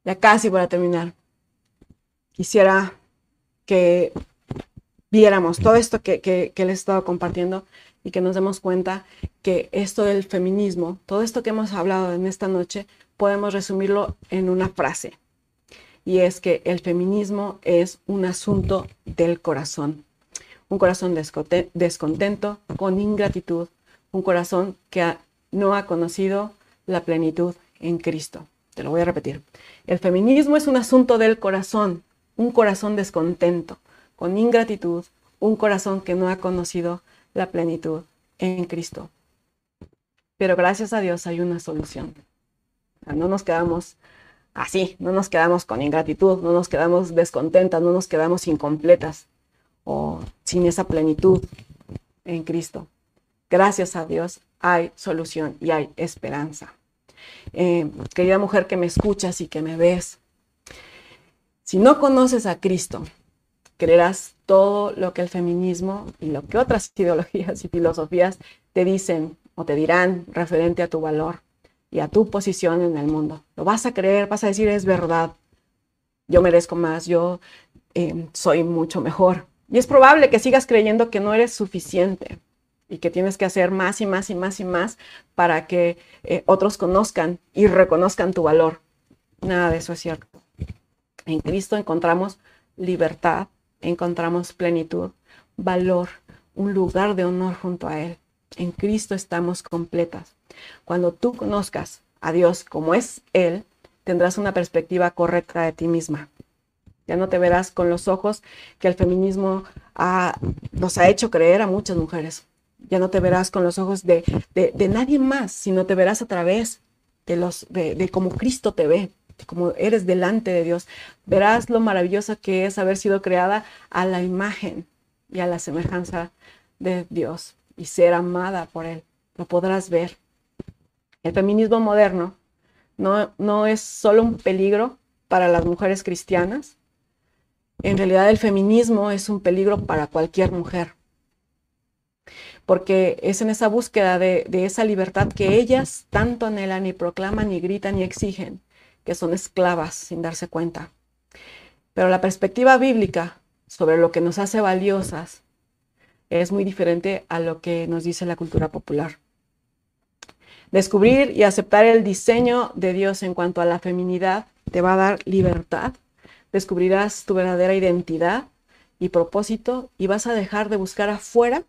ya casi para terminar, quisiera que viéramos todo esto que, que, les he estado compartiendo y que nos demos cuenta que esto del feminismo, todo esto que hemos hablado en esta noche, podemos resumirlo en una frase. Y es que el feminismo es un asunto del corazón. Un corazón descontento, con ingratitud, un corazón que no ha conocido la plenitud en Cristo. Te lo voy a repetir. El feminismo es un asunto del corazón, un corazón descontento, con ingratitud, un corazón que no ha conocido la plenitud en Cristo. Pero gracias a Dios hay una solución. No nos quedamos así, no nos quedamos con ingratitud, no nos quedamos descontentas, no nos quedamos incompletas o sin esa plenitud en Cristo gracias a Dios, hay solución y hay esperanza. Eh, querida mujer que me escuchas y que me ves, si no conoces a Cristo, creerás todo lo que el feminismo y lo que otras ideologías y filosofías te dicen o te dirán referente a tu valor y a tu posición en el mundo. Lo vas a creer, vas a decir es verdad, yo merezco más, yo eh, soy mucho mejor. Y es probable que sigas creyendo que no eres suficiente y que tienes que hacer más y más y más y más para que eh, otros conozcan y reconozcan tu valor. Nada de eso es cierto. En Cristo encontramos libertad, encontramos plenitud, valor, un lugar de honor junto a Él. En Cristo estamos completas. Cuando tú conozcas a Dios como es Él, tendrás una perspectiva correcta de ti misma. Ya no te verás con los ojos que el feminismo nos ha hecho creer a muchas mujeres. Ya no te verás con los ojos de, nadie más, sino te verás a través de, los, de, cómo Cristo te ve, de cómo eres delante de Dios. Verás lo maravilloso que es haber sido creada a la imagen y a la semejanza de Dios y ser amada por Él. Lo podrás ver. El feminismo moderno no, no es solo un peligro para las mujeres cristianas, en realidad el feminismo es un peligro para cualquier mujer, porque es en esa búsqueda de, esa libertad que ellas tanto anhelan y proclaman y gritan y exigen, que son esclavas sin darse cuenta. Pero la perspectiva bíblica sobre lo que nos hace valiosas es muy diferente a lo que nos dice la cultura popular. Descubrir y aceptar el diseño de Dios en cuanto a la feminidad te va a dar libertad descubrirás tu verdadera identidad y propósito y vas a dejar de buscar afuera,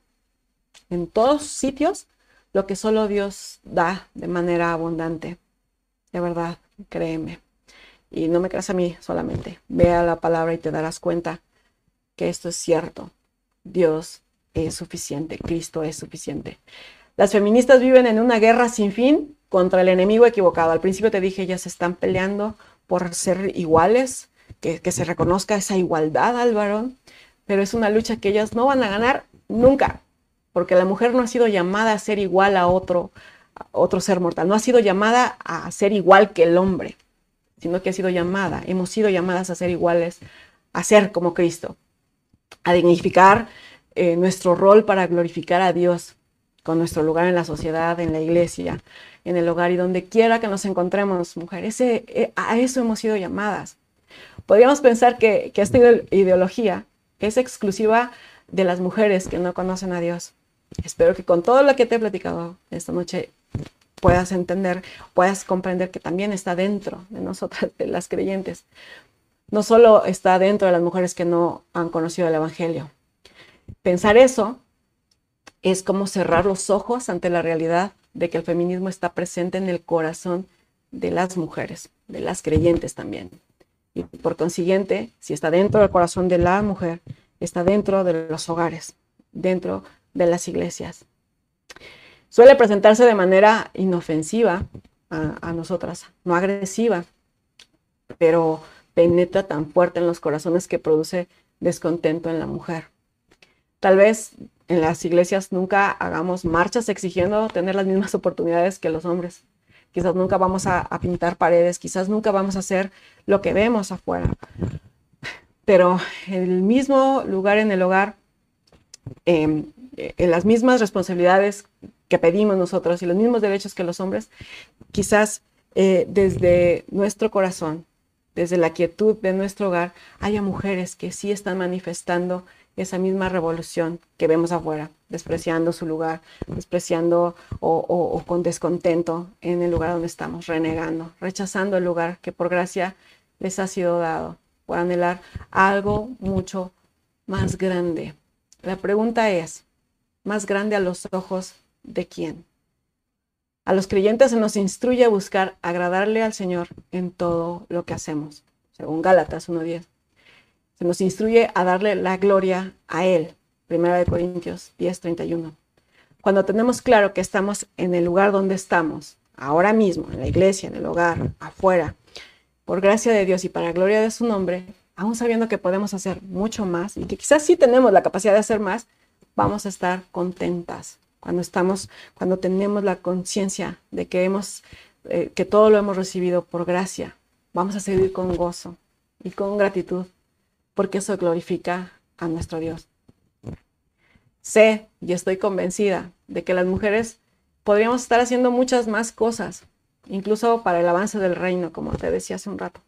en todos sitios, lo que solo Dios da de manera abundante. De verdad, créeme. Y no me creas a mí solamente. Vea la palabra y te darás cuenta que esto es cierto. Dios es suficiente, Cristo es suficiente. Las feministas viven en una guerra sin fin contra el enemigo equivocado. Al principio te dije, ellas están peleando por ser iguales, que, se reconozca esa igualdad al varón, pero es una lucha que ellas no van a ganar nunca, porque la mujer no ha sido llamada a ser igual a otro, otro ser mortal, no ha sido llamada a ser igual que el hombre, sino que ha sido llamada, hemos sido llamadas a ser iguales, a ser como Cristo, a dignificar eh, nuestro rol para glorificar a Dios con nuestro lugar en la sociedad, en la iglesia, en el hogar y donde quiera que nos encontremos, mujeres. Eh, a eso hemos sido llamadas. Podríamos pensar que, esta ideología es exclusiva de las mujeres que no conocen a Dios. Espero que con todo lo que te he platicado esta noche puedas entender, puedas comprender que también está dentro de nosotras, de las creyentes. No solo está dentro de las mujeres que no han conocido el Evangelio. Pensar eso es como cerrar los ojos ante la realidad de que el feminismo está presente en el corazón de las mujeres, de las creyentes también. Y por consiguiente, si está dentro del corazón de la mujer, está dentro de los hogares, dentro de las iglesias. Suele presentarse de manera inofensiva a, nosotras, no agresiva, pero penetra tan fuerte en los corazones que produce descontento en la mujer. Tal vez en las iglesias nunca hagamos marchas exigiendo tener las mismas oportunidades que los hombres quizás nunca vamos a, pintar paredes, quizás nunca vamos a hacer lo que vemos afuera. Pero el mismo lugar en el hogar, em, en las mismas responsabilidades que pedimos nosotros y los mismos derechos que los hombres, quizás eh, desde nuestro corazón, desde la quietud de nuestro hogar, haya mujeres que sí están manifestando esa misma revolución que vemos afuera, despreciando su lugar, despreciando o, con descontento en el lugar donde estamos, renegando, rechazando el lugar que por gracia les ha sido dado, por anhelar algo mucho más grande. La pregunta es, ¿más grande a los ojos de quién? A los creyentes se nos instruye a buscar agradarle al Señor en todo lo que hacemos, según Gálatas 1.10 nos instruye a darle la gloria a Él. Primera de Corintios 10, 31. Cuando tenemos claro que estamos en el lugar donde estamos, ahora mismo, en la iglesia, en el hogar, afuera, por gracia de Dios y para gloria de su nombre, aún sabiendo que podemos hacer mucho más y que quizás sí tenemos la capacidad de hacer más, vamos a estar contentas, cuando estamos, cuando tenemos la conciencia de que hemos, eh, que todo lo hemos recibido por gracia, vamos a seguir con gozo y con gratitud, porque eso glorifica a nuestro Dios. Sé y estoy convencida de que las mujeres podríamos estar haciendo muchas más cosas, incluso para el avance del reino, como te decía hace un rato,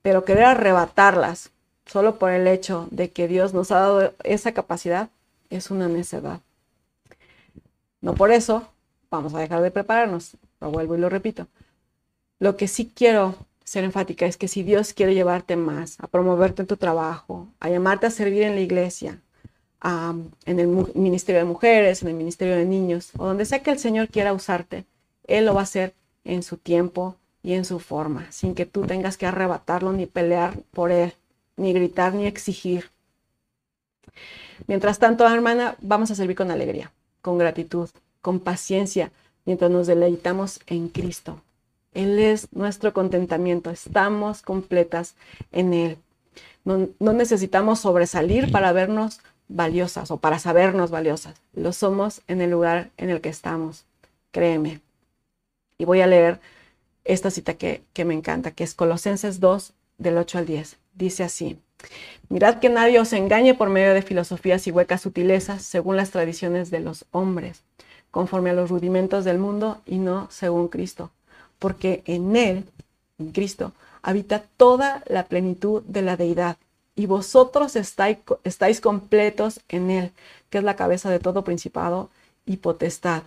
pero querer arrebatarlas solo por el hecho de que Dios nos ha dado esa capacidad es una necedad. No por eso vamos a dejar de prepararnos, lo vuelvo y lo repito. Lo que sí quiero ser enfática es que si Dios quiere llevarte más, a promoverte en tu trabajo, a llamarte a servir en la iglesia, en el ministerio de mujeres, en el ministerio de niños, o donde sea que el Señor quiera usarte, Él lo va a hacer en su tiempo y en su forma, sin que tú tengas que arrebatarlo ni pelear por Él, ni gritar ni exigir. Mientras tanto, hermana, vamos a servir con alegría con gratitud, con paciencia, mientras nos deleitamos en Cristo. Él es nuestro contentamiento, estamos completas en Él. No, necesitamos sobresalir para vernos valiosas o para sabernos valiosas. Lo somos en el lugar en el que estamos, créeme. Y voy a leer esta cita que, que me encanta, que es Colosenses 2, del 8 al 10. Dice así, Mirad que nadie os engañe por medio de filosofías y huecas sutilezas según las tradiciones de los hombres, conforme a los rudimentos del mundo y no según Cristo, porque en Él, en Cristo, habita toda la plenitud de la deidad, y vosotros estáis, estáis completos en Él, que es la cabeza de todo principado y potestad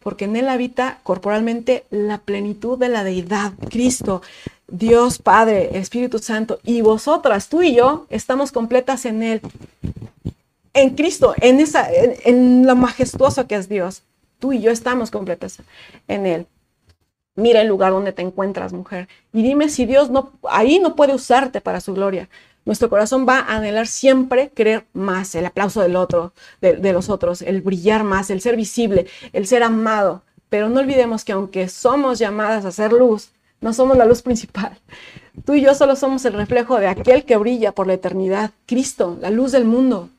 porque en Él habita corporalmente la plenitud de la deidad, Cristo, Dios Padre, Espíritu Santo, y vosotras, tú y yo, estamos completas en Él, en Cristo, en, esa, en, lo majestuoso que es Dios. Tú y yo estamos completas en Él. Mira el lugar donde te encuentras, mujer, y dime si Dios no, ahí no puede usarte para su gloria. Nuestro corazón va a anhelar siempre querer más, el aplauso del otro, de, los otros, el brillar más, el ser visible, el ser amado. Pero no olvidemos que aunque somos llamadas a ser luz, no somos la luz principal. Tú y yo solo somos el reflejo de aquel que brilla por la eternidad, Cristo, la luz del mundo.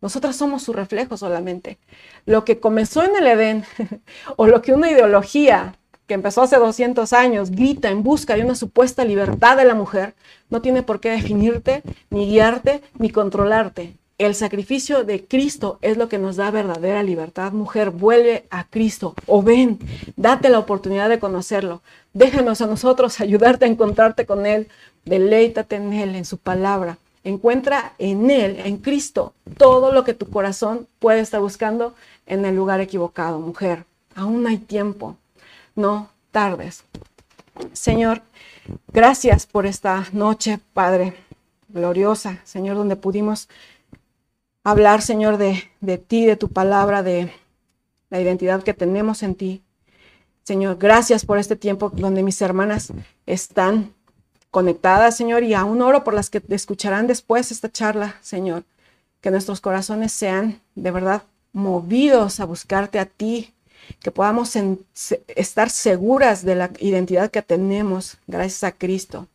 Nosotras somos su reflejo solamente. Lo que comenzó en el Edén o lo que una ideología que empezó hace 200 años, grita en busca de una supuesta libertad de la mujer, no tiene por qué definirte, ni guiarte, ni controlarte. El sacrificio de Cristo es lo que nos da verdadera libertad. Mujer, vuelve a Cristo o ven, date la oportunidad de conocerlo. Déjanos a nosotros ayudarte a encontrarte con Él. Deleítate en Él, en su palabra. Encuentra en Él, en Cristo, todo lo que tu corazón puede estar buscando en el lugar equivocado. Mujer, aún hay tiempo no tardes. Señor, gracias por esta noche, Padre, gloriosa, Señor, donde pudimos hablar, Señor, de, de ti, de tu palabra, de la identidad que tenemos en ti. Señor, gracias por este tiempo donde mis hermanas están conectadas, Señor, y aún oro por las que escucharán después esta charla, Señor. Que nuestros corazones sean de verdad movidos a buscarte a ti, que podamos estar seguras de la identidad que tenemos gracias a Cristo.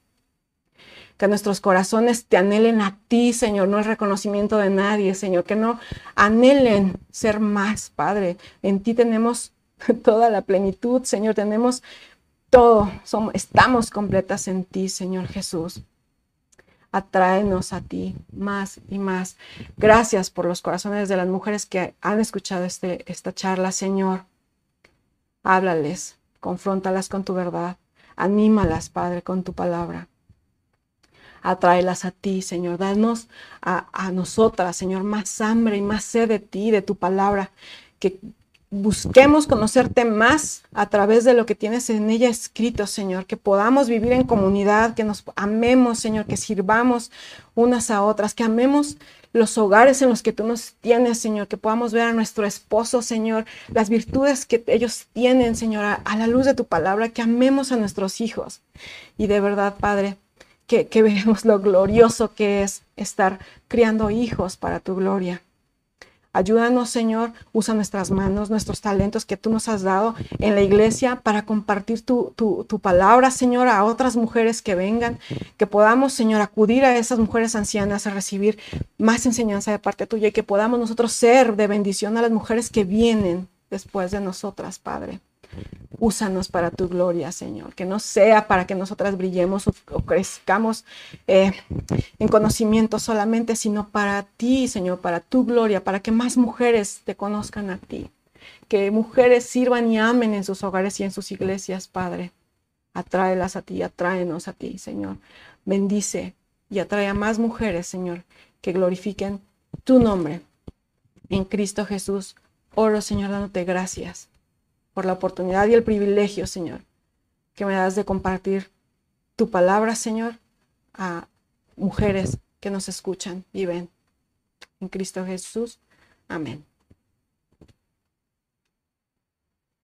Que nuestros corazones te anhelen a ti, Señor, no el reconocimiento de nadie, Señor, que no anhelen ser más, Padre. En ti tenemos toda la plenitud, Señor, tenemos todo, somos, estamos completas en ti, Señor Jesús. Atráenos a ti más y más. Gracias por los corazones de las mujeres que han escuchado este, esta charla, Señor. Háblales, confróntalas con tu verdad, anímalas, Padre, con tu palabra. Atráelas a ti, Señor. Danos a, a nosotras, Señor, más hambre y más sed de ti, de tu palabra. Que busquemos conocerte más a través de lo que tienes en ella escrito, Señor, que podamos vivir en comunidad, que nos amemos, Señor, que sirvamos unas a otras, que amemos los hogares en los que tú nos tienes, Señor, que podamos ver a nuestro esposo, Señor, las virtudes que ellos tienen, Señor, a, la luz de tu palabra, que amemos a nuestros hijos. Y de verdad, Padre, que, que veamos lo glorioso que es estar criando hijos para tu gloria. Ayúdanos, Señor, usa nuestras manos, nuestros talentos que tú nos has dado en la iglesia para compartir tu, tu, palabra, Señor, a otras mujeres que vengan, que podamos, Señor, acudir a esas mujeres ancianas a recibir más enseñanza de parte tuya y que podamos nosotros ser de bendición a las mujeres que vienen después de nosotras, Padre. Úsanos para tu gloria, Señor. Que no sea para que nosotras brillemos o, crezcamos eh, en conocimiento solamente, sino para ti, Señor, para tu gloria, para que más mujeres te conozcan a ti. Que mujeres sirvan y amen en sus hogares y en sus iglesias, Padre. Atráelas a ti, atráenos a ti, Señor. Bendice y atrae a más mujeres, Señor, que glorifiquen tu nombre. En Cristo Jesús, oro, Señor, dándote gracias por la oportunidad y el privilegio, Señor, que me das de compartir tu palabra, Señor, a mujeres que nos escuchan y ven. En Cristo Jesús. Amén.